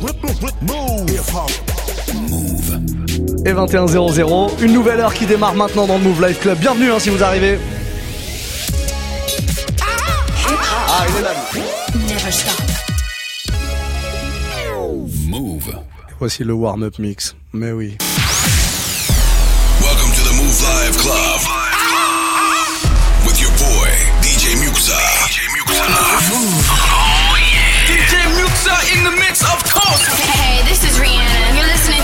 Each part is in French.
Move. Et 21.00, une nouvelle heure qui démarre maintenant dans le Move Life Club. Bienvenue hein, si vous arrivez. Ah, il est là. Never stop. Move. Voici le warm-up mix. Mais oui.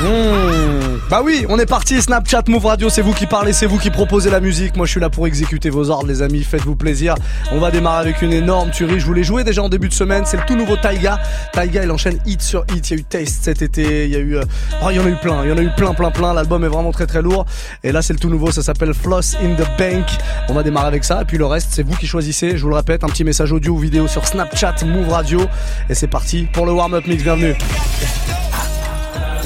Mmh. Bah oui, on est parti. Snapchat, Move Radio, c'est vous qui parlez, c'est vous qui proposez la musique. Moi, je suis là pour exécuter vos ordres, les amis. Faites-vous plaisir. On va démarrer avec une énorme tuerie. Je vous l'ai joué déjà en début de semaine. C'est le tout nouveau Taiga. Taiga, il enchaîne hit sur hit. Il y a eu Taste cet été. Il y a eu, euh, oh, il y en a eu plein. Il y en a eu plein, plein, plein. L'album est vraiment très, très lourd. Et là, c'est le tout nouveau. Ça s'appelle Floss in the Bank. On va démarrer avec ça. Et puis le reste, c'est vous qui choisissez. Je vous le répète, un petit message audio ou vidéo sur Snapchat, Move Radio. Et c'est parti pour le warm-up mix. Bienvenue.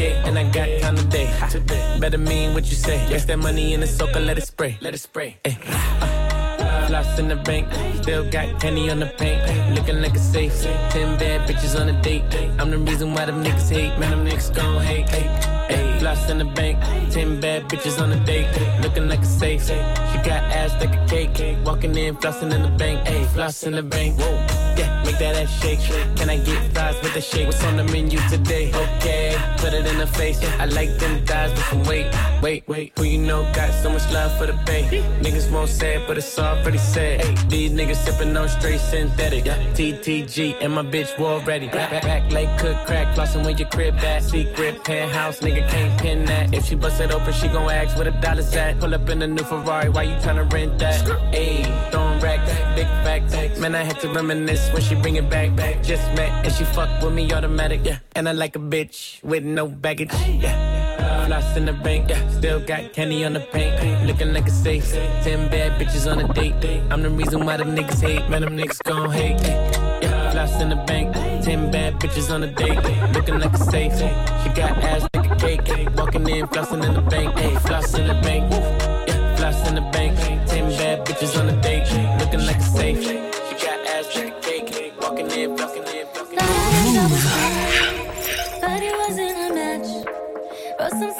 and I got time today. Better mean what you say. Yes, that money in the soaker, let it spray, let it spray. Ay. Uh, Lost in the bank, still got penny on the paint. Looking like a safe, ten bad bitches on a date. I'm the reason why them niggas hate, man, them niggas gon' hate. Ay, lost in the bank, ten bad bitches on a date. Looking like a safe, she got ass like a cake. Walking in, flossing in the bank, ayy, floss in the bank. Whoa. Yeah, make that ass shake. Can I get fries with the shake? What's on the menu today? Okay, put it in the face. I like them thighs, but some wait, wait, wait. Who you know got so much love for the pay? Niggas won't say it, but it's already said. These niggas sipping on straight synthetic. TTG and my bitch war ready. Back, back, back like cook crack, flossing when your crib at. Secret penthouse, nigga can't pin that. If she bust it open, she gon' ask where the dollars at. Pull up in a new Ferrari, why you tryna rent that? Ayy, throwing racks, big facts. Man, I had to reminisce when she bring it back. back. Just met and she fuck with me automatic, yeah. And I like a bitch with no baggage, yeah. Floss in the bank, yeah. Still got candy on the paint. Looking like a safe. Ten bad bitches on a date. I'm the reason why them niggas hate. Man, them niggas gon' hate. Yeah, floss in the bank. Ten bad bitches on a date. Looking like a safe. She got ass like a cake. Walking in, flossing in the bank. Hey, floss in the bank. Yeah, floss in the bank. Ten bad bitches on a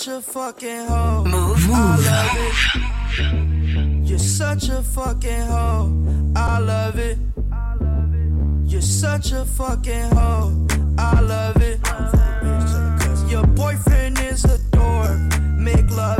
such a fucking hoe. I love it. You're such a fucking hoe. I love it. You're such a fucking hoe. I love it. Your boyfriend is a dork. Make loving.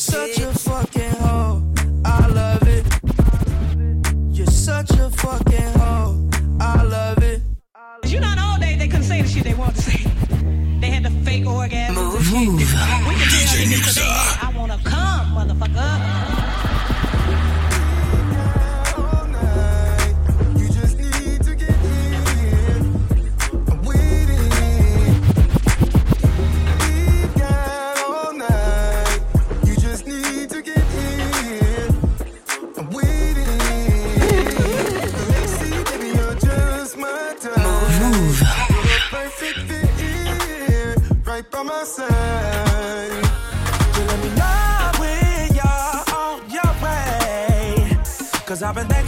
You're such a fucking hoe. I love it. You're such a fucking hoe. I love it. You know, in old days they couldn't say the shit they wanted to say. They had the fake orgasms. Move, move. DJ Muxa. I wanna come, motherfucker.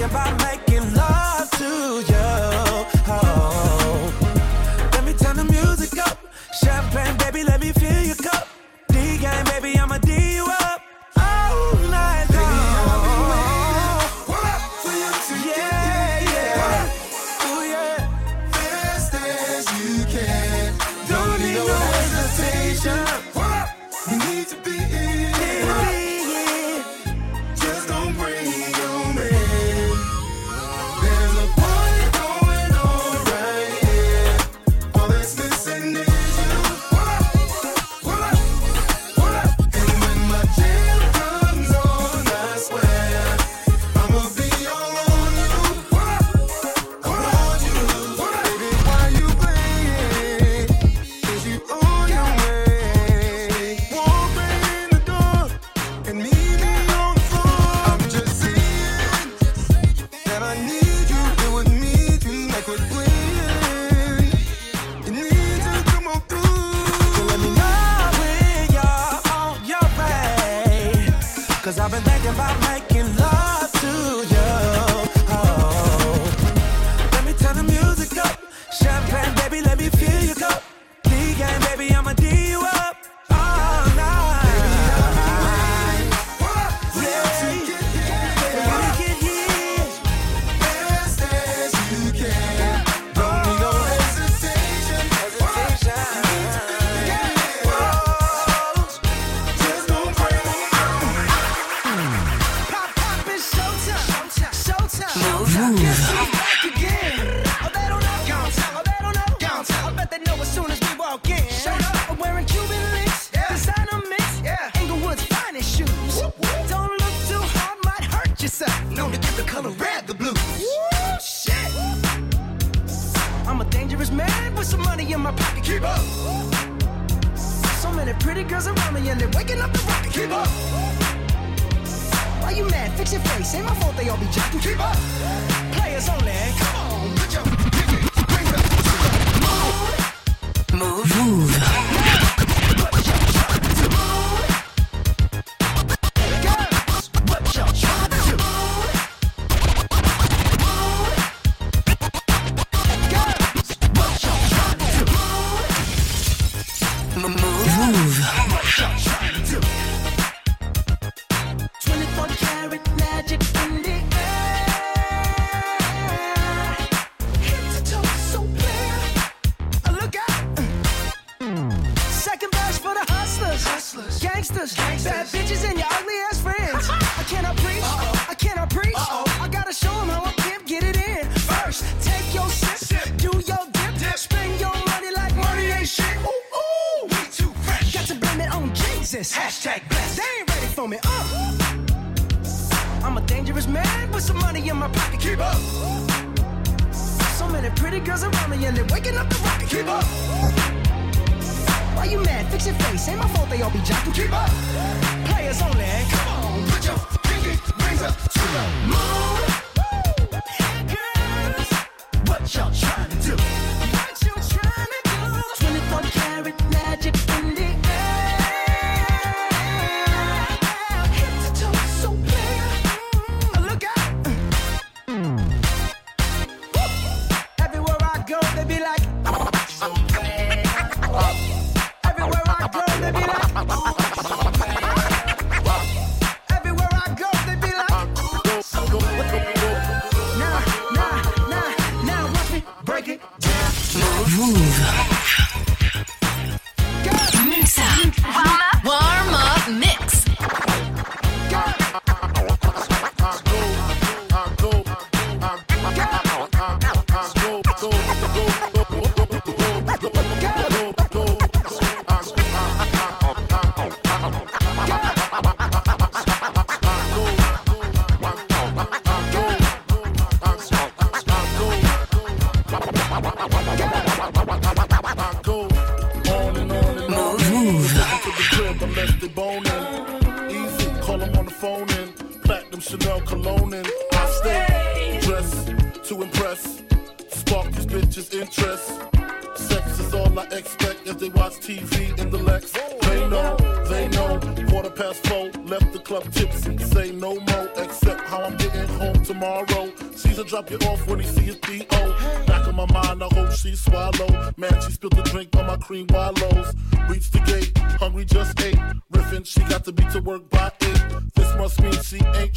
Thinking about making Fix your face. Ain't my fault they all be jocking. Keep up. Players only. Come on, put your pinky rings up to the moon.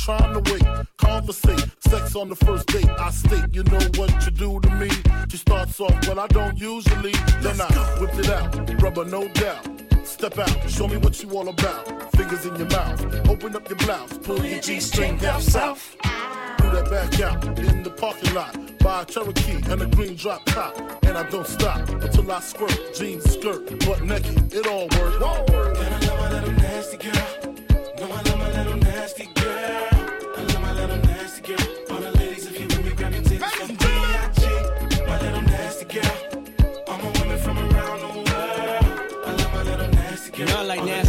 Trying to wait. Conversate, sex on the first date. I state, you know what you do to me. She starts off, well, I don't usually. Then I whip it out, rubber, no doubt. Step out, show me what you all about. Fingers in your mouth, open up your blouse, pull your G string down south. Do that back out in the parking lot. Buy a Cherokee and a green drop top. And I don't stop until I squirt. Jeans, skirt, butt naked, it all works. And I love my little nasty girl. No, I love my little nasty girl. Girl. All the ladies, if you with me, grab your titties from B.I.G. My little nasty girl. All my women from around the world. I love my little nasty girl. You know like All the nasty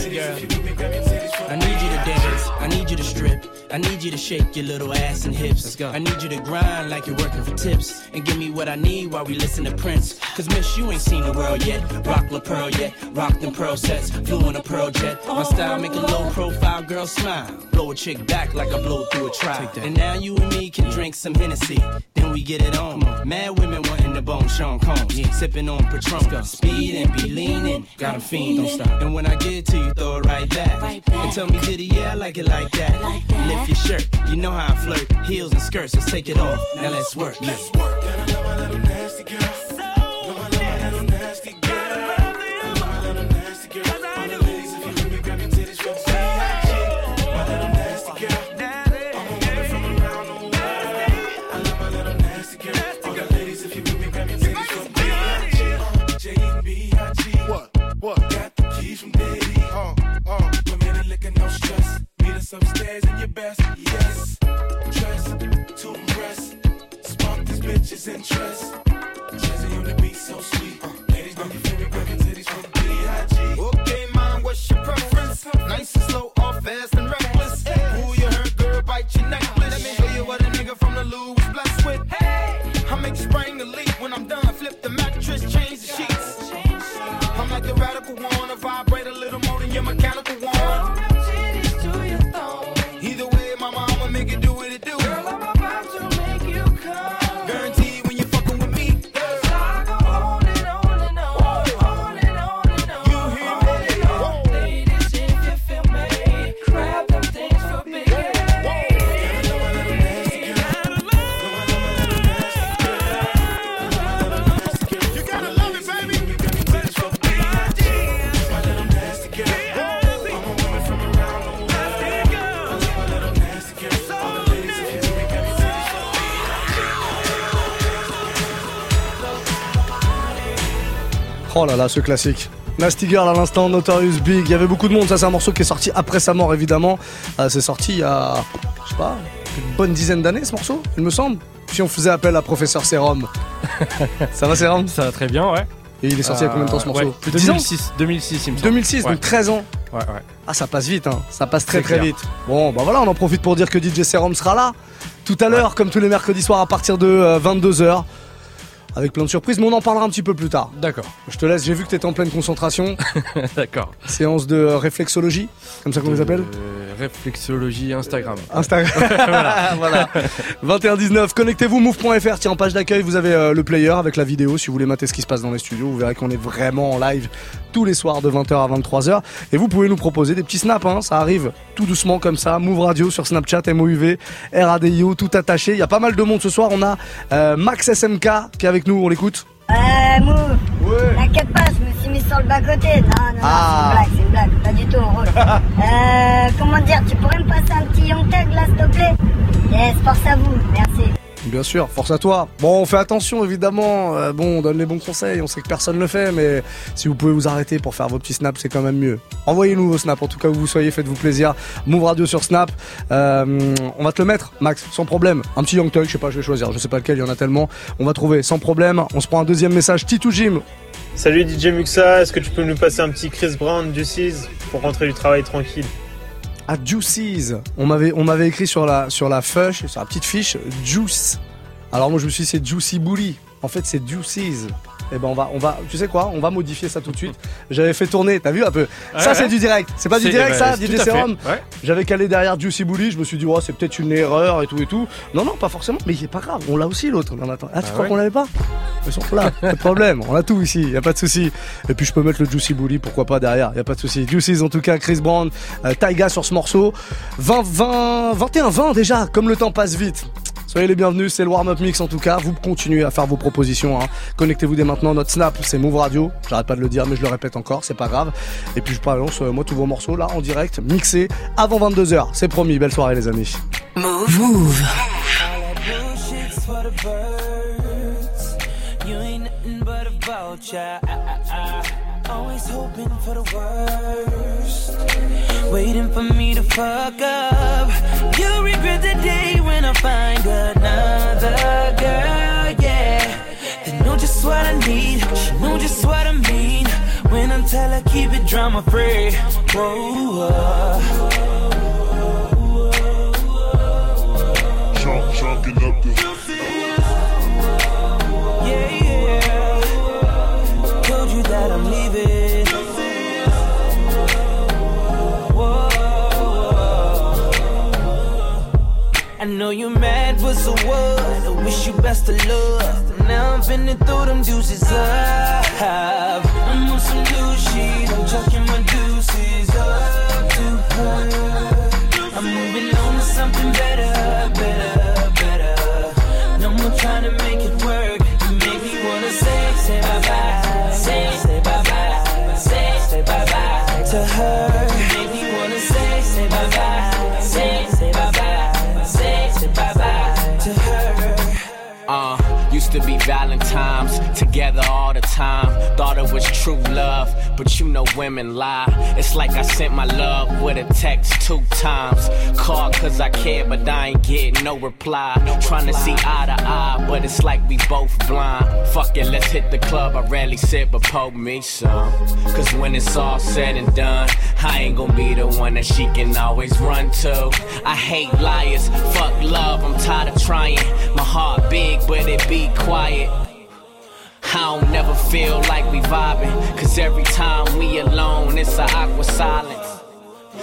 I need you to shake your little ass and hips. Let's go. I need you to grind like you're working for tips. And give me what I need while we listen to Prince. Cause miss, you ain't seen the world yet. Rock La Pearl yet. Rock them pearl sets. Flew in a pearl jet. My style make a low profile girl smile. Blow a chick back like I blow through a trial. And now you and me can drink some Hennessy. Then we get it on. Mad women wanting the bone Sean Combs. Sipping on Patron. Speed and be leaning. Got 'em fiend. Don't stop. And when I get to you, throw it right back. And tell me, did yeah, I like it like that. Your shirt. You know how I flirt. Heels and skirts, let's take it off. Now let's work. Yeah. What? Upstairs in your best. Yes. Dress to impress. Spark these bitches' interest. Là là, ce classique. Nasty Girl à l'instant, Notorious Big. Il y avait beaucoup de monde. Ça, c'est un morceau qui est sorti après sa mort, évidemment. Euh, c'est sorti il y a, je sais pas, une bonne dizaine d'années, ce morceau, il me semble. Puis on faisait appel à Professeur Serum. ça va, Serum? Ça va très bien, ouais. Et il est sorti il y a combien de temps ce Euh, morceau ouais. Plus de 10 ans 2006, 2006, il me semble. 2006, Ouais. donc 13 ans. Ouais, ouais. Ah, ça passe vite, hein. Ça passe très très clair. vite. Bon, bah voilà, on en profite pour dire que DJ Serum sera là tout à l'heure, comme tous les mercredis soirs à partir de 22h. Avec plein de surprises, mais on en parlera un petit peu plus tard. D'accord. Je te laisse, j'ai vu que t'étais en pleine concentration. D'accord. Séance de euh, réflexologie, comme ça qu'on les appelle Euh, réflexologie Instagram. Instagram. voilà. 21-19. Connectez-vous, move.fr. Tiens, en page d'accueil, vous avez euh, le player avec la vidéo. Si vous voulez mater ce qui se passe dans les studios, vous verrez qu'on est vraiment en live tous les soirs de 20h à 23h. Et vous pouvez nous proposer des petits snaps. Hein. Ça arrive tout doucement comme ça. Move Radio sur Snapchat, MOUV, RADIO, tout attaché. Il y a pas mal de monde ce soir. On a euh, Max SMK qui est avec nous. On l'écoute. Euh, Mou, t'inquiète pas, je me sur le bas-côté. Non, non, non, Ah. c'est une blague, c'est une blague, pas du tout euh, comment dire, tu pourrais me passer un petit Young là, s'il te plaît? Yes, force à vous, merci. Bien sûr, force à toi. Bon, on fait attention évidemment. Euh, bon, on donne les bons conseils. On sait que personne le fait, mais si vous pouvez vous arrêter pour faire vos petits snaps, c'est quand même mieux. Envoyez-nous vos snaps, en tout cas où vous soyez, faites-vous plaisir. Move Radio sur Snap. Euh, on va te le mettre, Max, sans problème. Un petit Young Thug, je sais pas, je vais choisir. Je sais pas lequel, il y en a tellement. On va trouver sans problème. On se prend un deuxième message. Titou Jim. Salut DJ Muxa, est-ce que tu peux nous passer un petit Chris Brown 6 pour rentrer du travail tranquille à Juices. On m'avait, on m'avait écrit sur la, sur la fiche, sur la petite fiche, Juice. Alors moi je me suis dit c'est Juicy Bully. En fait c'est Juices. Et ben on va, on va, tu sais quoi, on va modifier ça tout de suite. J'avais fait tourner, t'as vu un peu? Ouais, Ça c'est du direct, c'est pas du C'est- direct bah, ça, DJ. Serum Ouais. J'avais calé derrière Juicy Bully, je me suis dit oh c'est peut-être une erreur et tout et tout. Non non pas forcément, mais c'est pas grave, on l'a aussi l'autre. Ah tu Ah crois qu'on l'avait pas? Ils sont là, pas de problème, on a tout ici, y a pas de souci. Et puis je peux mettre le Juicy Bully, pourquoi pas derrière, y a pas de souci. Juicy's en tout cas, Chris Brown, euh, Taiga sur ce morceau. 20, 20, 21, 20 déjà, comme le temps passe vite. Soyez les bienvenus, c'est le warm-up mix en tout cas. Vous continuez à faire vos propositions. hein. Connectez-vous dès maintenant. Notre snap, c'est Move Radio. J'arrête pas de le dire, mais je le répète encore, c'est pas grave. Et puis je balance euh, moi tous vos morceaux là en direct, mixés avant 22h. C'est promis. Belle soirée les amis. Move. Move. Always hoping for the worst. Waiting for me to fuck up. You regret the day when I find another girl, yeah. They know just what I need. She know just what I mean. When I tell her keep it drama free. Whoa, Chunk, chunking up the. I know you're mad, but so what? I wish you best of luck. Now I'm finna throw them deuces up. I'm on some new shit. I'm chucking my deuces up to her. I'm moving on to something better, better, better. No more trying to make it work. Was true love, but you know women lie. It's like I sent my love with a text two times. Called cause I care, but I ain't get no reply. Trying to see eye to eye, but it's like we both blind. Fuck it, let's hit the club. I rarely sit, but poke me some. Cause when it's all said and done, I ain't gonna be the one that she can always run to. I hate liars, fuck love, I'm tired of trying. My heart big, but it be quiet. I don't never feel like we vibing. Cause every time we alone, it's a awkward silence.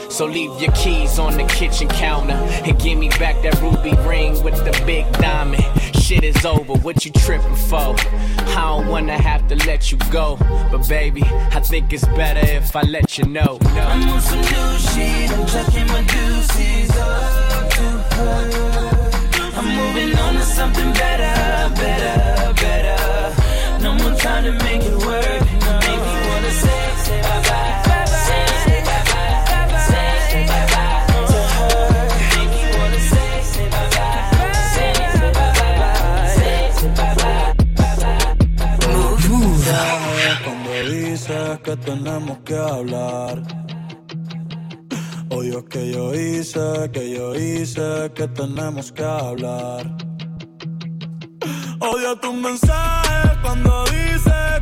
So leave your keys on the kitchen counter and give me back that ruby ring with the big diamond. Shit is over, what you tripping for? I don't wanna have to let you go, but baby, I think it's better if I let you know. I'm on some new shit. tenemos que hablar. Hoy es que yo hice, que yo hice, que tenemos que hablar. Odio tus mensajes cuando dices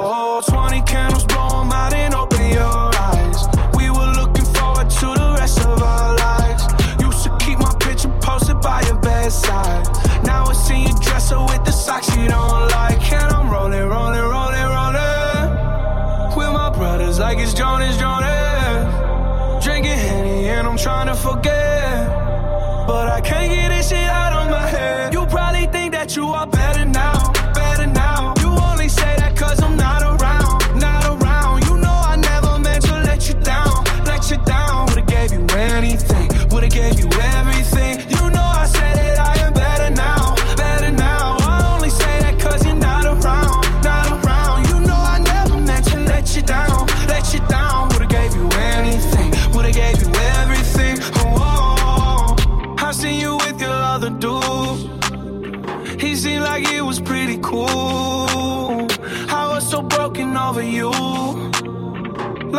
trying to forget. But I can't get this shit out of my head. You probably think that you are better now.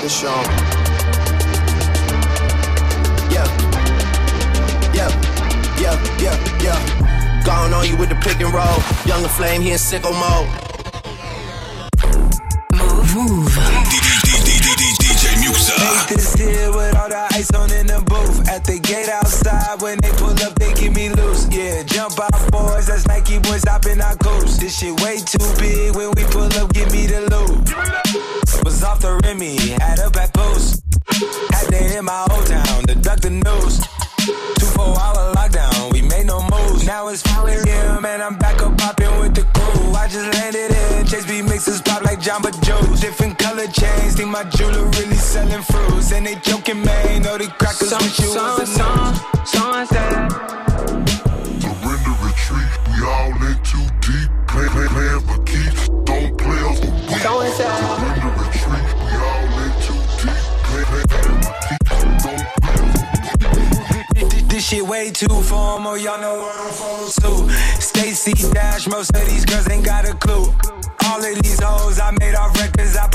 I tried to show him. Yeah. Yeah. Yeah. Yeah. Yeah. Gone on you with the pick and roll. Younger flame, he in sicko mode. Move. DJ Muxa. This here with all the ice on in the booth. At the gate outside, when they pull up, they give me loose. Yeah, jump out, boys. That's Nike boys hopping our coast. This shit way too big. We chains, think my jeweler really selling fruits. And they joking, man, know the crackers wish you was a song, Sunset. Surrender, retreat. We all in too deep. Play, play, playing for keeps. Don't play us for weeks. Surrender, retreat. We all in too deep. Play, play, playing for keeps. Don't This shit way too formal, y'all know what I'm follow to. Stacy Dash, most of these girls ain't got a clue. All of these hoes I made off records I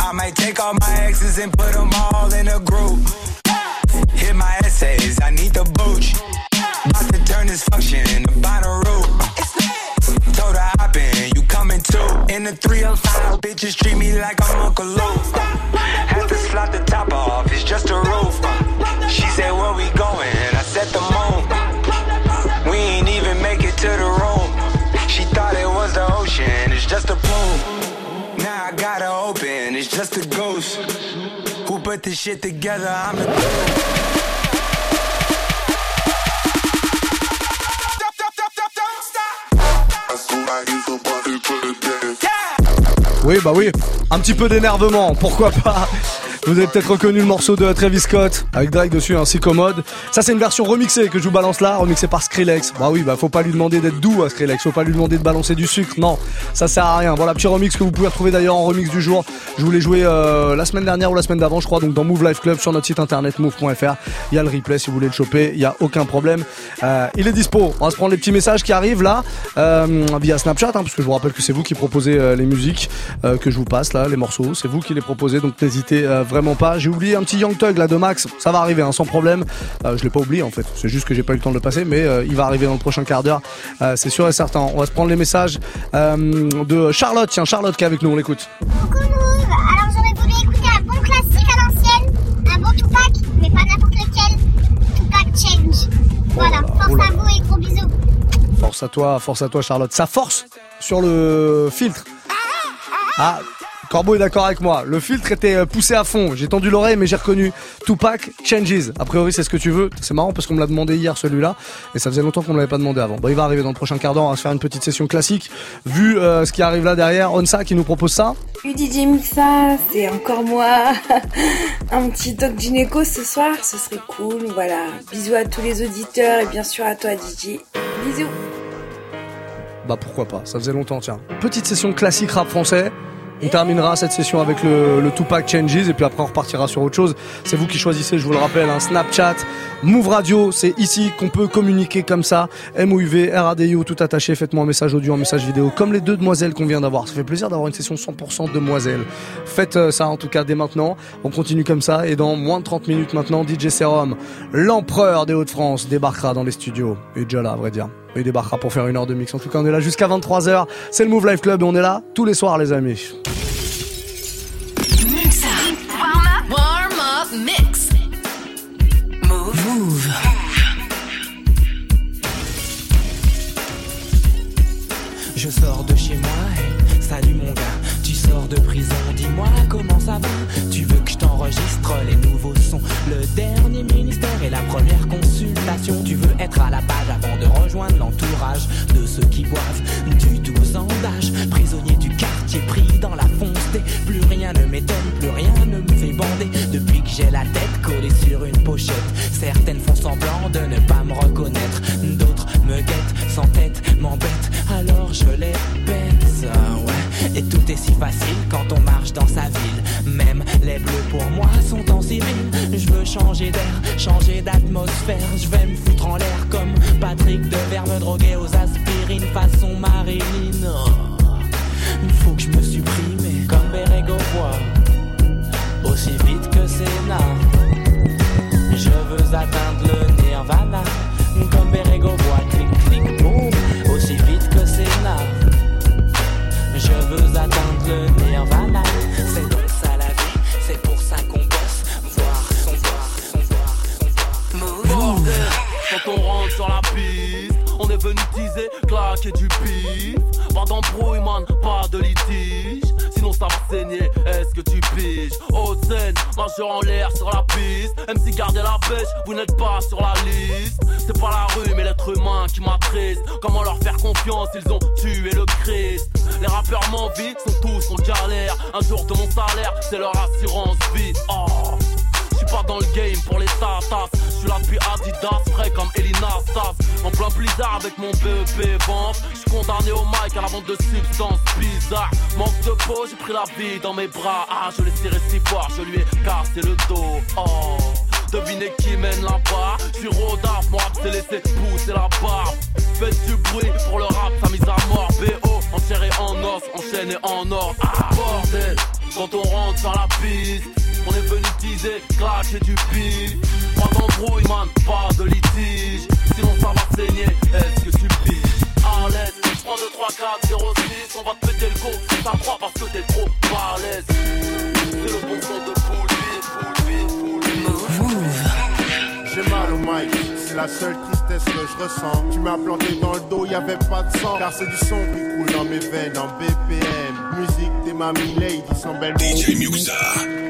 I might take all my exes and put them all in a group. Hit my essays, I need the booch. About to turn this function into binary. Told her hop in, you coming too. In the 305, bitches treat me like I'm Uncle Luke. Had to slot the top off, it's just a roof. Oui, bah oui. Un petit peu d'énervement, pourquoi pas. Vous avez peut-être reconnu le morceau de Travis Scott avec Drake dessus, ainsi commode. Ça, c'est une version remixée que je vous balance là, remixée par Skrillex. Bah oui, bah faut pas lui demander d'être doux à Skrillex, faut pas lui demander de balancer du sucre, non, ça sert à rien. Voilà, petit remix que vous pouvez retrouver d'ailleurs en remix du jour. Je vous l'ai joué euh, la semaine dernière ou la semaine d'avant, je crois, donc dans Move Life Club sur notre site internet move.fr. Il y a le replay si vous voulez le choper, il y a aucun problème. Euh, il est dispo. On va se prendre les petits messages qui arrivent là euh, via Snapchat, hein, parce que je vous rappelle que c'est vous qui proposez les musiques que je vous passe là, les morceaux. C'est vous qui les proposez, donc n'hésitez vraiment pas. J'ai oublié un petit Young Thug là de Max, ça va arriver hein, sans problème. Euh, je l'ai pas oublié en fait, c'est juste que j'ai pas eu le temps de le passer, mais euh, il va arriver dans le prochain quart d'heure, Euh, c'est sûr et certain. On va se prendre les messages euh, de Charlotte. Tiens, Charlotte qui est avec nous, on l'écoute. Coucou Move, alors j'aurais voulu écouter un bon classique à l'ancienne, un bon Tupac, mais pas n'importe lequel. Tupac Change. Voilà, force oh là à vous et gros bisous. Force à toi, force à toi Charlotte. Ça force sur le filtre. Ah, Corbeau est d'accord avec moi. Le filtre était euh, poussé à fond. J'ai tendu l'oreille, mais j'ai reconnu Tupac Changes. A priori, c'est ce que tu veux. C'est marrant parce qu'on me l'a demandé hier celui-là, et ça faisait longtemps qu'on me l'avait pas demandé avant. Bon, il va arriver dans le prochain quart d'heure. On va se faire une petite session classique. Vu euh, ce qui arrive là derrière, Onsa qui nous propose ça. Salut DJ Muxa, c'est encore moi. Un petit talk gynéco ce soir, ce serait cool. Voilà. Bisous à tous les auditeurs et bien sûr à toi DJ. Bisous. Bah pourquoi pas. Ça faisait longtemps. Tiens, petite session classique rap français. On terminera cette session avec le, le Tupac Changes et puis après on repartira sur autre chose. C'est vous qui choisissez, je vous le rappelle, un Snapchat, Move Radio, c'est ici qu'on peut communiquer comme ça. MOUV, RADIO, tout attaché, faites-moi un message audio, un message vidéo, comme les deux demoiselles qu'on vient d'avoir. Ça fait plaisir d'avoir une session 100% demoiselles. Faites euh, ça en tout cas dès maintenant. On continue comme ça et dans moins de 30 minutes maintenant, DJ Serum, l'empereur des Hauts-de-France, débarquera dans les studios. Est déjà là, à vrai dire. Il débarquera pour faire une heure de mix. En tout cas, on est là jusqu'à 23h. C'est le Move Life Club et on est là tous les soirs, les amis. Muxa. Warm up. Warm up mix. Move. Move. Je sors de chez moi, hey, salut mon gars. Tu sors de prison, dis-moi comment ça va. Tu veux que je t'enregistre les nouveaux sons, le dernier ministère et la première Tu veux être à la page avant de rejoindre l'entourage de ceux qui boivent du 12 ans d'âge. Prisonnier du quartier pris dans la fonce des. Plus rien ne m'étonne, plus rien ne me fait bander. Depuis que j'ai la tête collée sur une pochette, certaines font semblant de ne pas me reconnaître. D'autres me guettent sans tête, m'embêtent, alors je les baisse. Ah ouais. si facile quand on marche dans sa ville. Même les bleus pour moi sont en civil. Je veux changer d'air, changer d'atmosphère. Je vais me foutre en l'air comme Patrick Devers, me droguer aux aspirines façon Marilyn. Oh, Il faut que je me supprime majeur en l'air sur la piste. MC gardez la pêche, vous n'êtes pas sur la liste. C'est pas la rue, mais l'être humain qui m'attriste. Comment leur faire confiance, ils ont tué le Christ. Les rappeurs m'envient, sont tous en galère. Un jour de mon salaire, c'est leur assurance vie. Oh. Pas dans le game pour les tatas. Je suis là depuis Adidas, frais comme Elina Stas. En plein blizzard avec mon BEP vente. Je suis condamné au mic à la vente de substances bizarres. Manque de peau, j'ai pris la vie dans mes bras. Ah, je l'ai serré si fort, je lui ai cassé le dos. Oh. Devinez qui mène là-bas suis rodaf, rap s'est laissé pousser la barbe Faites du bruit pour le rap, sa mise à mort BO, en en os, enchaîné en or Ah bordel, quand on rentre sur la piste On est venu teaser, clasher du pif Pas d'embrouille man, pas de litige Sinon ça va saigner, est-ce que tu piges? À l'aise, 3, 2, 3, 4, 0, 6 On va te péter le go, ça croit parce que t'es trop balèze C'est le bon son de poule J'ai mal au mic, c'est la seule tristesse que je ressens. Tu m'as planté dans le dos, y avait pas de sang. Car c'est du son qui coule dans mes veines en BPM. Musique, ma DJ Muxa.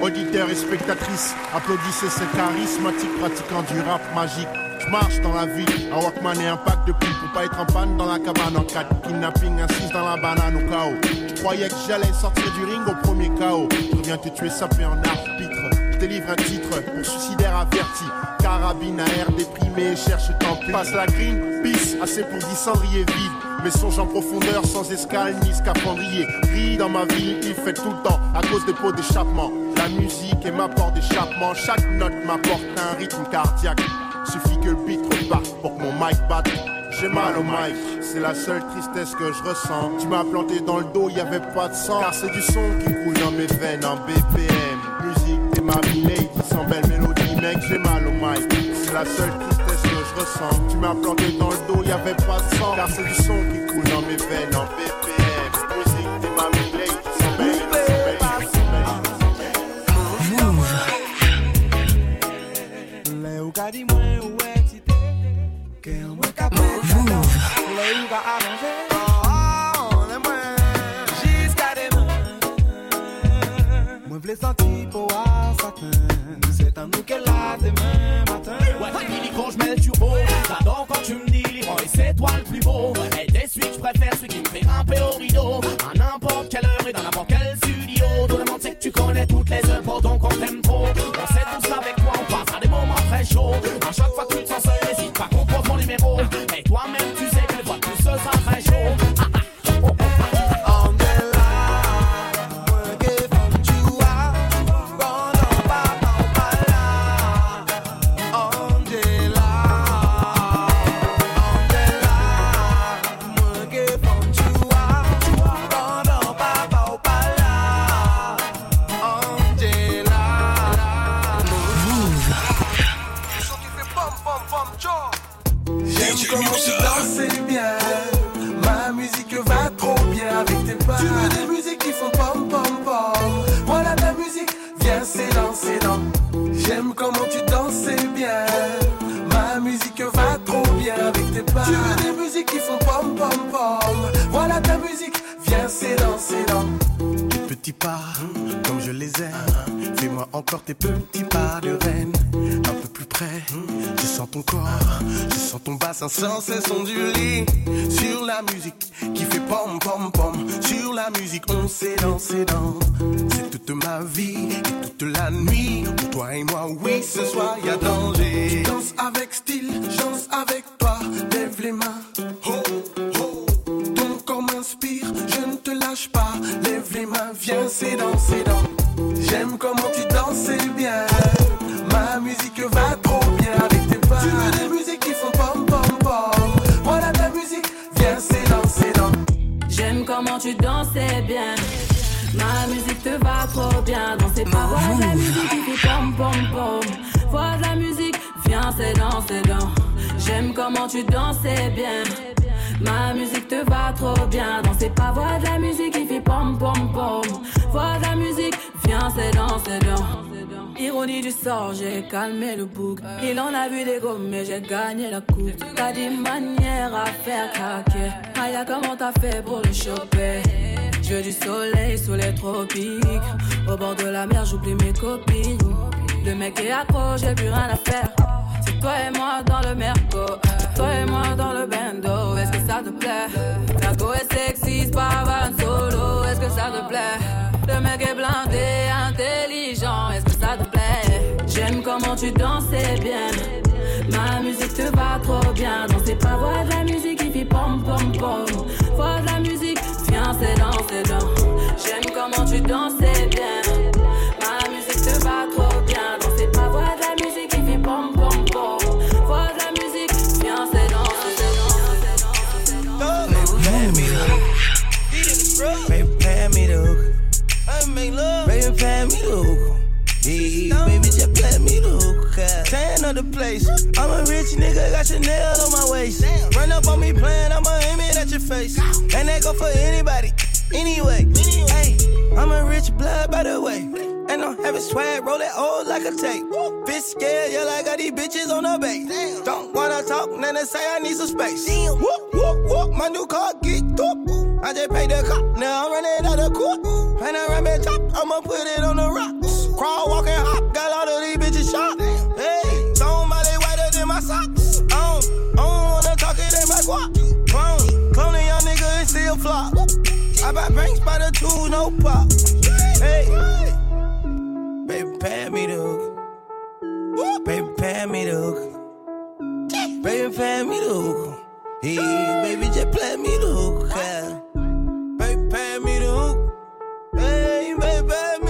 Auditeurs et spectatrices, applaudissez ce charismatique pratiquant du rap magique. Je marche dans la ville, un Walkman et un pack de pile pour pas être en panne dans la cabane en 4 Kidnapping, assise dans la banane au chaos. Je croyais que j'allais sortir du ring au premier chaos. Je reviens te tuer sapé en arbitre. Je délivre un titre pour suicidaire averti. Carabine à air déprimé, cherche tant pis. Passe la green, bis, assez pour 10 cendriers vides. Mes songes en profondeur, sans escale ni scaphandrier. Ris dans ma vie, il fait tout le temps, à cause des pots d'échappement. La musique est ma porte d'échappement, chaque note m'apporte un rythme cardiaque. Suffit que le beat reparte pour que mon mic batte. J'ai mal au mic, c'est la seule tristesse que je ressens. Tu m'as planté dans le dos, y avait pas de sang. Car c'est du son qui coule dans mes veines en BPM. Musique, t'es ma lady, sans belle mélodie, mec, j'ai mal au mic. C'est la seule tristesse Tu m'as planté dans le dos, y avait pas de sang. Car c'est du son qui coule dans mes veines en BPM. Musique, t'es ma lady, sans belle mélodie, Le ou ka di mwen ou eksite Ke an mwen ka peta Le ou ka aranje Oh, le mwen Jiska deman Mwen vle santi pou a satin C'est un nou ke la demen matin. J'adore quand tu me dis libre et c'est toi le plus beau. Et t'es celui que je préfère, celui qui me fait grimper au rideau. À n'importe quelle heure et dans n'importe quel studio. Tout le monde sait que tu connais toutes les œuvres, donc on t'aime trop. On sait tous avec toi, on passe à des moments très chauds. À chaque fois que tu sans cesse onduler. Comment tu dansais bien. Ma musique te va trop bien. Danser pas, voix de la musique qui fait pom pom pom. Voix de la musique, viens, c'est dans, c'est dans. J'aime comment tu dansais bien. The place. I'm a rich nigga, got Chanel on my waist. Run up on me playing, I'ma aim it at your face. And that go for anybody, anyway. Hey, I'm a rich blood, by the way. And I'm having swag, roll it old like a tape. Bitch scared, yeah, like I got these bitches on the base. Don't wanna talk, then they say I need some space. Whoop, whoop, whoop, my new car get up. I just paid the cop, now I'm running out of court. And I ram it top, I'ma put it on the rocks. Crawl, walk, and hop, got all of these bitches shot. The no pop. Hey, baby, pay me the hook. Baby, pay me the hook. Baby, pay me the hook. Hey, baby, just play me the hook. Yeah. Baby, pay me the hook. Hey, baby, pay me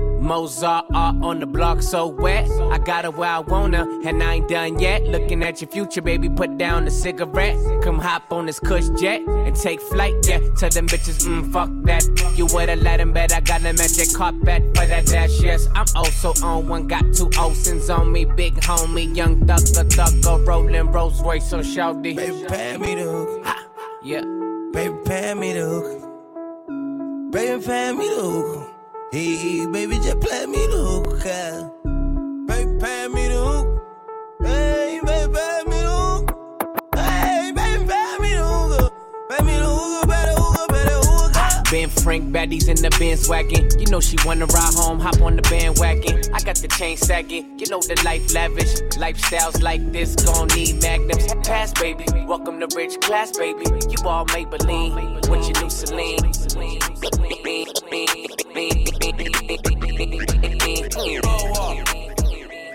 Mozart art on the block so wet. I got her where I her, and I ain't done yet. Looking at your future, baby, put down the cigarette. Come hop on this cush jet and take flight, yeah. Tell them bitches, mm, fuck that. You would've let him bet I got a magic carpet for that dash, yes. I'm also on one, got two Olsen's on me, big homie, young thugger, thugger, rolling Rolls Royce, so shouty. Baby, pay me the hook. Yeah. Baby, pay me the hook. Baby, pay me the hook. Hey, baby, just play me the hook. yeah. Baby, pay me the hook. Frank baddies in the Benz wagon. You know she wanna ride home, hop on the bandwagon. I got the chain sagging. You know the life lavish. Lifestyles like this gon' need magnums. Pass, baby. Welcome to rich class, baby. You all Maybelline. With your new Celine.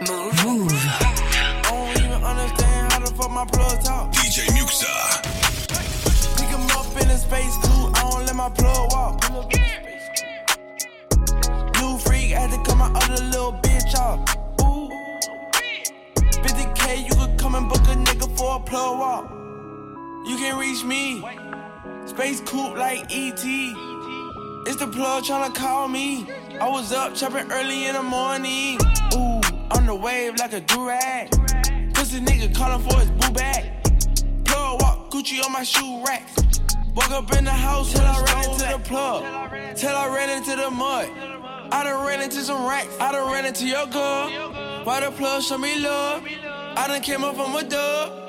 Move. Move. I don't even understand how the fuck my plug talk. DJ Muxa. Pick him up in a space my plug walk. New freak had to cut my other little bitch off. Ooh. 50k, you could come and book a nigga for a plug walk. You can reach me. Space coupe like ET. It's the plug tryna call me. I was up chopping early in the morning. Ooh, on the wave like a durag. Pussy nigga calling for his boo bag. Plug walk, Gucci on my shoe rack. Walk up in the house till I ran into the plug. Till I ran into the mud. I done ran into some racks. I done ran into your girl. Why the plug show me love? I done came up from a dub.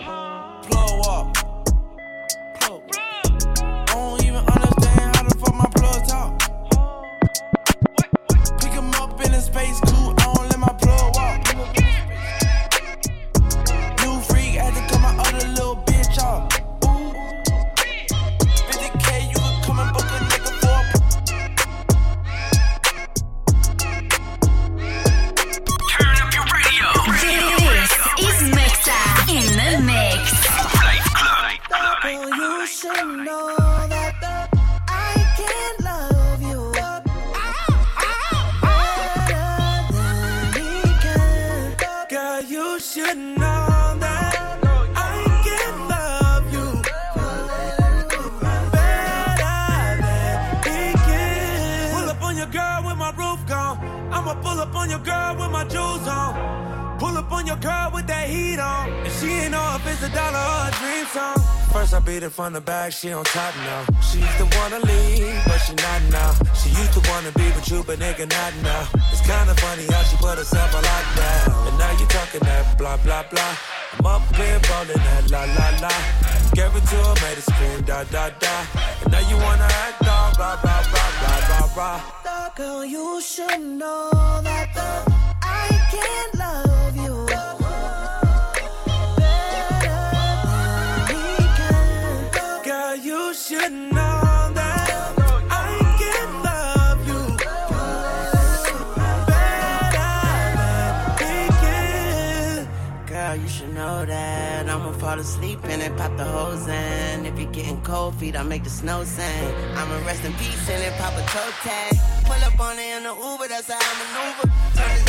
She on top now. Fall asleep and then pop the hose in. If you're getting cold feet, I make the snow sing. I'ma rest in peace and then pop a toe tag. Pull up on it in the Uber, that's how I maneuver. Turn this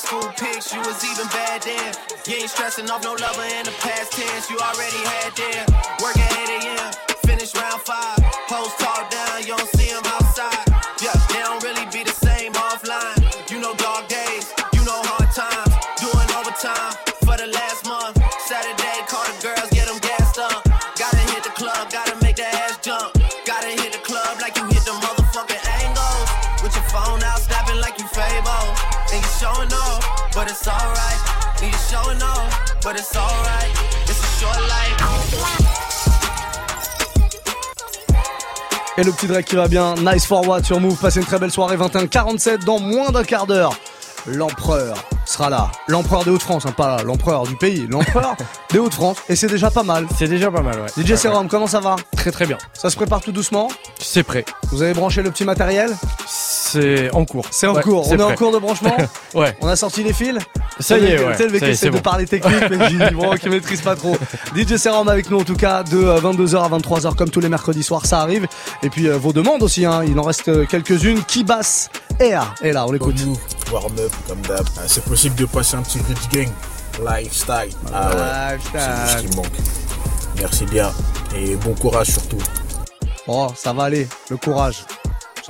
school pics, you was even bad then. You ain't stressing off no lover in the past tense. You already had them. Work at 8 a.m., finish round five. Post talk down, you don't but it's alright. And you showing off, but it's alright. It's a short life. Et le petit Drake qui va bien, nice forward sur Move, passez une très belle soirée 21-47 dans moins d'un quart d'heure. L'empereur sera là, l'empereur des Hauts-de-France, hein, pas l'empereur du pays, l'empereur des Hauts-de-France, et c'est déjà pas mal. C'est déjà pas mal, ouais. DJ Ouais, Serum, comment ça va? Très très bien. Ça se prépare tout doucement? C'est prêt. Vous avez branché le petit matériel? C'est en cours. C'est en Ouais, cours, on est en cours de branchement Ouais. On a sorti les fils Ça y est, mec, ouais. le mec essaie c'est de bon. parler technique, mais qui, bon, qui maîtrise pas trop. DJ Serum avec nous en tout cas de euh, 22h à 23h comme tous les mercredis soirs, ça arrive. Et puis euh, vos demandes aussi, hein, il en reste euh, quelques-unes. Kibas Air est là, on l'écoute. Warm up comme d'hab. C'est possible de passer un petit Rich Gang. Lifestyle. Ah ouais. C'est ce qui me manque. Merci bien. Et bon courage surtout. Oh, ça va aller, le courage.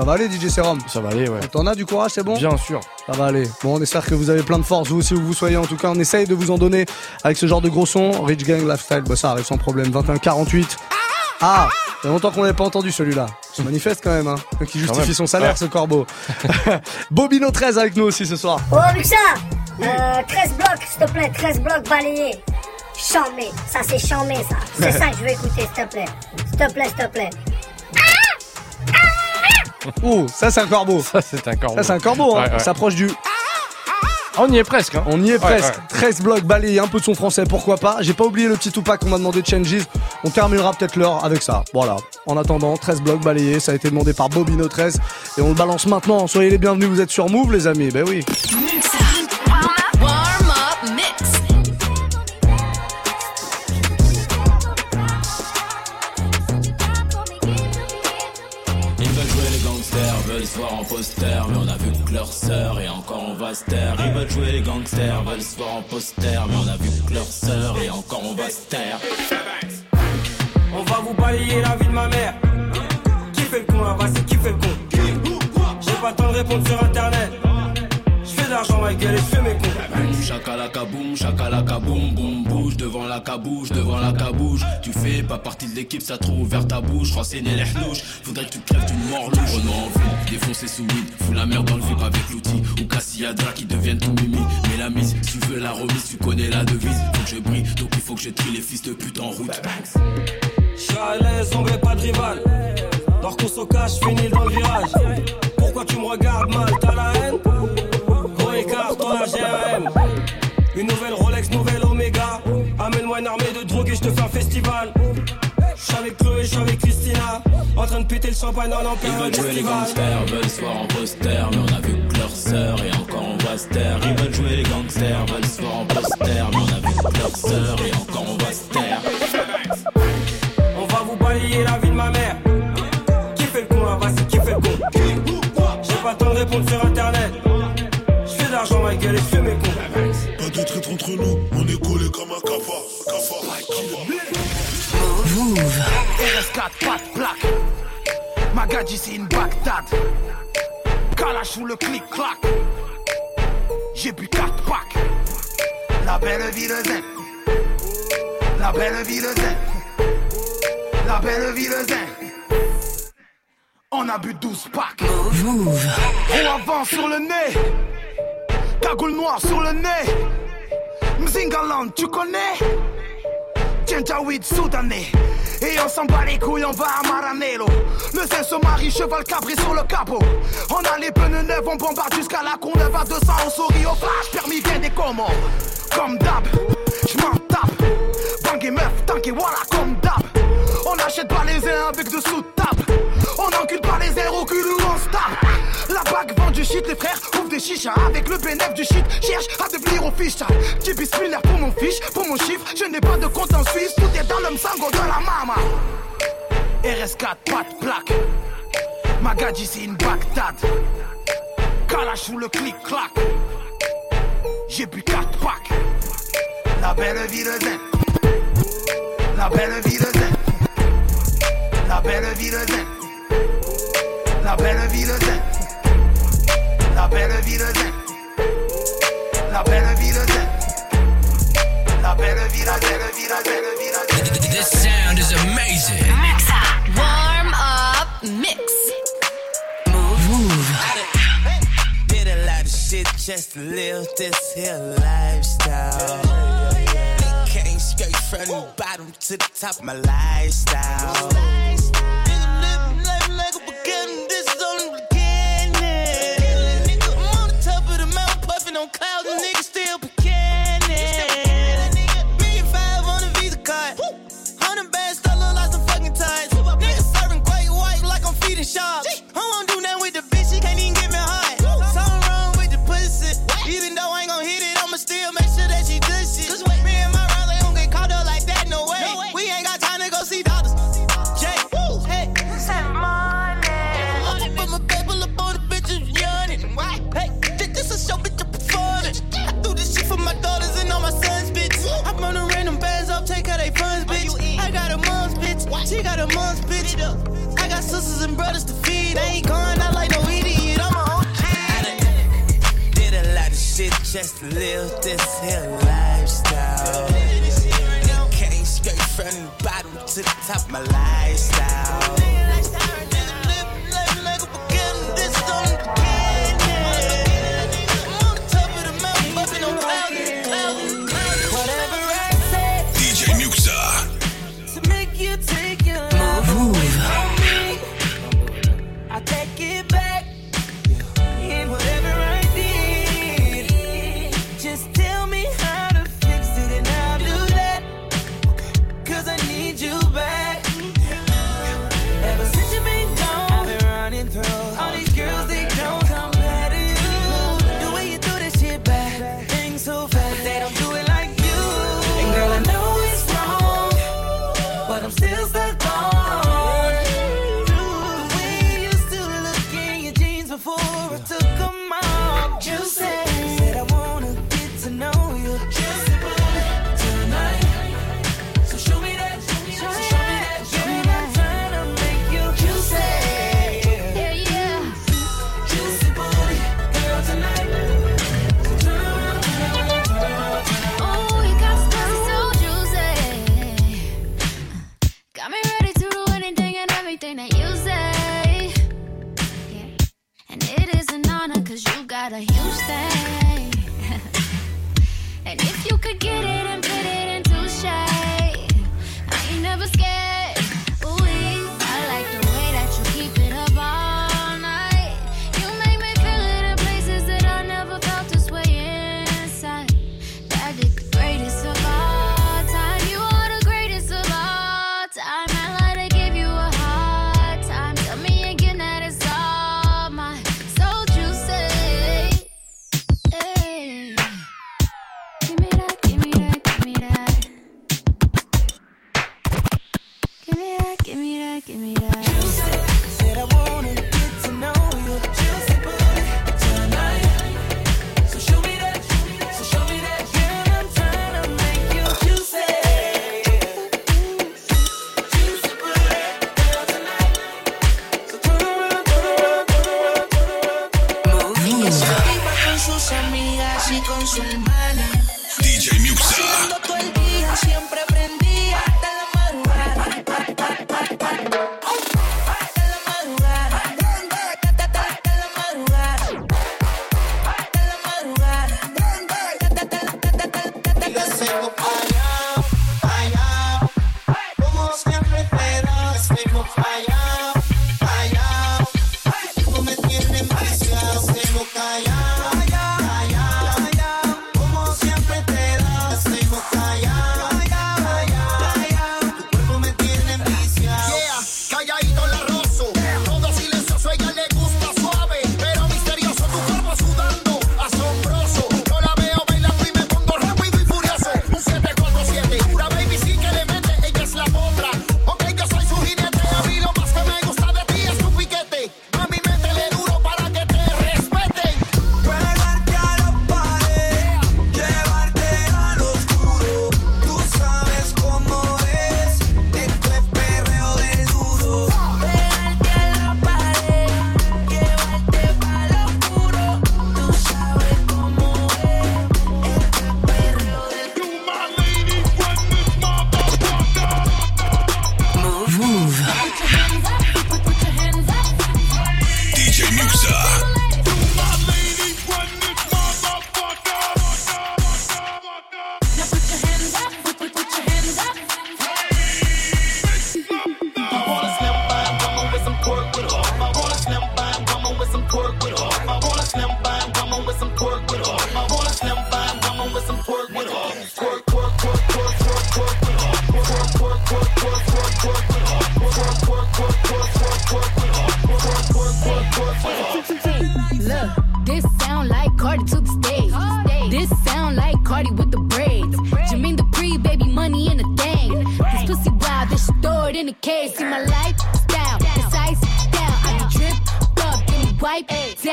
Ça va aller DJ Serum Ça va aller, ouais. T'en as du courage, c'est bon Bien sûr. Ça va aller. Bon, on espère que vous avez plein de force, vous aussi où vous soyez. En tout cas, on essaye de vous en donner avec ce genre de gros son. Rich Gang Lifestyle, bah ça arrive sans problème. 21-48. Ah Ça fait longtemps qu'on n'avait pas entendu celui-là. Se manifeste quand même, hein. Qui justifie même. son salaire, Ouais. ce corbeau. Bobino 13 avec nous aussi ce soir. Oh, euh, 13 blocs, s'il te plaît, 13 blocs balayés. Chambé, ça c'est chambé ça. C'est ça que je veux écouter, s'il te plaît. S'il te plaît, s'il te plaît. Oh, ça c'est un corbeau. Ça c'est un corbeau. Ça c'est un corbeau, hein. Ouais, ouais. On s'approche du. On y est presque. Hein. On y est Ouais, presque. ouais. 13 blocs balayés, un peu de son français, pourquoi pas. J'ai pas oublié le petit Tupac qu'on m'a demandé de Changes. On terminera peut-être l'heure avec ça. Voilà. En attendant, 13 blocs balayés, ça a été demandé par Bobino 13. Et on le balance maintenant. Soyez les bienvenus, vous êtes sur Move, les amis. Ben oui. Et encore on va se taire. Ils veulent jouer les gangsters, veulent se voir en poster, mais on a vu que leur sœur et encore on va se taire. On va vous balayer la vie de ma mère. Qui fait le con là-bas, c'est qui fait le con? J'ai pas le temps de répondre sur internet. L'argent, ma gueule, mes cons. Boum, chakalaka boum, chakalaka boum, boum, bouge devant la cabouche, devant la cabouche. Tu fais pas partie de l'équipe, ça trop ouvert ta bouche, renseigner les hnouches. Faudrait que tu crèves d'une mort louche. Renaud en ville, défoncer sous weed, fous la merde dans le vip avec l'outil. Ou Cassiadra qui deviennent tout mimi. Mais la mise, si tu veux la remise, tu connais la devise. Faut que je brille, donc il faut que je trie les fils de pute en route. Je suis à l'aise, on veut pas de rival. Dors qu'on se cache, finis dans le virage. Pourquoi tu me regardes mal, t'as la haine? Une nouvelle Rolex, nouvelle Omega. Amène-moi une armée de drogue et je te fais un festival. Je suis avec Chloé, je suis avec Christina. En train de péter le champagne en Ils plein veulent jouer les gangsters, veulent se voir en poster, mais on a vu que leur sœur et encore on va se taire. Ils veulent jouer les gangsters, veulent se voir en poster, mais on a vu que leur sœur et encore on va se taire. On va vous balayer la vie de ma mère. Qui fait le con là-bas, c'est qui fait le con J'ai pas le temps de répondre gueule, et fais mes cons. Pas de traître entre nous, on est collés comme un cafard. Cafard. Move. RS4, pas de plaque. Magadji, c'est une Bagdad. Kalash ou le clic-clac. J'ai bu 4 packs. La belle vie de zen. La belle vie de zen. La belle vie de zen. On a bu 12 packs. Move. Haut avant sur le nez. Cagoule noire sur le nez. Mzingaland, tu connais? Djendjaoui soudanais. Et on s'en bat les couilles, on va à Maranello. Le zin se marie, cheval cabré sur le capot. On a les pneus neufs, on bombarde jusqu'à la Courneuve à 200, on sourit au flash, permis vient des commandes. Comme d'hab, j'm'en tape. Bang et meuf, tank et voilà, comme d'hab. On achète pas les uns avec de sous-table. On encule pas les airs au cul ou on se tape. La bague shit, les frères ouvrent des chichas. Avec le bénéfice du shit, cherche à devenir fiche. J'ai bismillah pour mon fiche, pour mon chiffre. Je n'ai pas de compte en Suisse, tout est dans le msango de la mama. RS4, pas plaque. Magadji, c'est une Bagdad. Kalash ou le clic-clac. J'ai bu 4 packs. La belle vie de zen. La belle vie de zen. La belle vie de zen. La belle vie de belle vie de zen. La belle vie de zen. La belle vie, la belle vie, la belle vie, la belle vie. This sound is amazing. Mix up. Warm up mix. Move. Did a lot of shit just to live this here lifestyle. Came straight from the bottom to the top of my lifestyle. Just live this here lifestyle. Came straight from the bottom to the top my lifestyle.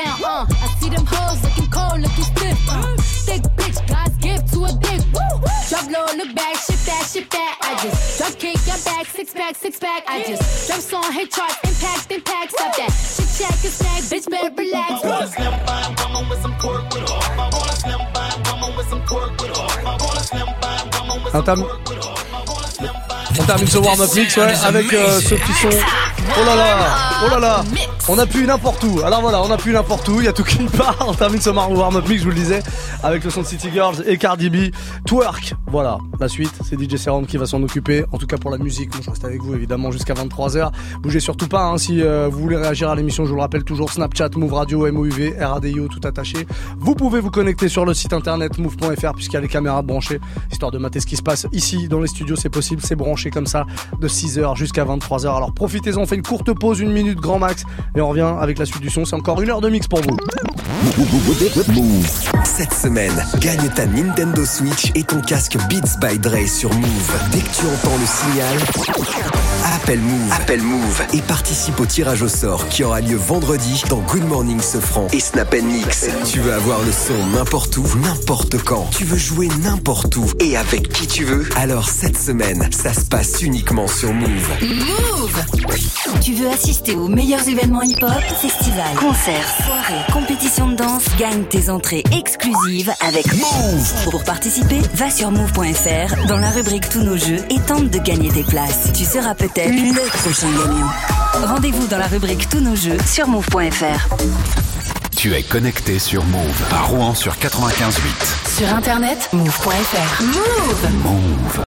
Down. Uh, I see them hoes looking cold, looking stiff. Uh, thick bitch, God's gift to a dick. Woo! Drop low, look back, shit that, shit that. I just drop kick, your back, six pack, six pack. I just drop song, hit charts, impact, impact. Stop that. Shit check, a snack, bitch, better relax. I wanna slim fine woman with some pork with her. I wanna slim fine woman with some pork with her. I wanna slim fine woman with On, term- on termine ce warm-up mix ouais, avec euh, ce petit son. Oh là là, oh là là, on a pu n'importe où. Alors voilà, on a pu n'importe où, il y a tout qui part. On termine ce warm-up mix, je vous le disais, avec le son de City Girls et Cardi B. Twerk, voilà, la suite, c'est DJ Serum qui va s'en occuper. En tout cas pour la musique, moi je reste avec vous évidemment jusqu'à 23h. Bougez surtout pas hein, si euh, vous voulez réagir à l'émission, je vous le rappelle toujours, Snapchat, Move Radio, MOUV, RADIO, tout attaché. Vous pouvez vous connecter sur le site internet move.fr puisqu'il y a les caméras branchées, histoire de mater ce qui se passe ici dans les studios, c'est possible, c'est branché comme ça de 6h jusqu'à 23h. Alors profitez-en, on fait une courte pause, une minute grand max, et on revient avec la suite du son. C'est encore une heure de mix pour vous. Cette semaine, gagne ta Nintendo Switch et ton casque Beats by Dre sur Move. Dès que tu entends le signal, appelle Move. Appelle Move et participe au tirage au sort qui aura lieu vendredi dans Good Morning Sofran et Snap Mix. Tu veux avoir le son n'importe où, n'importe quand. Tu veux jouer n'importe où et avec qui tu veux. Alors cette semaine, ça se passe uniquement sur Move. Move Tu veux assister aux meilleurs événements hip-hop, festivals, concerts, soirées, compétitions de danse, gagne tes entrées exclusives avec Move. Pour participer, va sur move.fr dans la rubrique Tous nos jeux et tente de gagner tes places. Tu seras peut-être le prochain gagnant. Rendez-vous dans la rubrique Tous nos jeux sur move.fr. Tu es connecté sur Move à Rouen sur 95.8. Sur internet, move.fr. Move Move.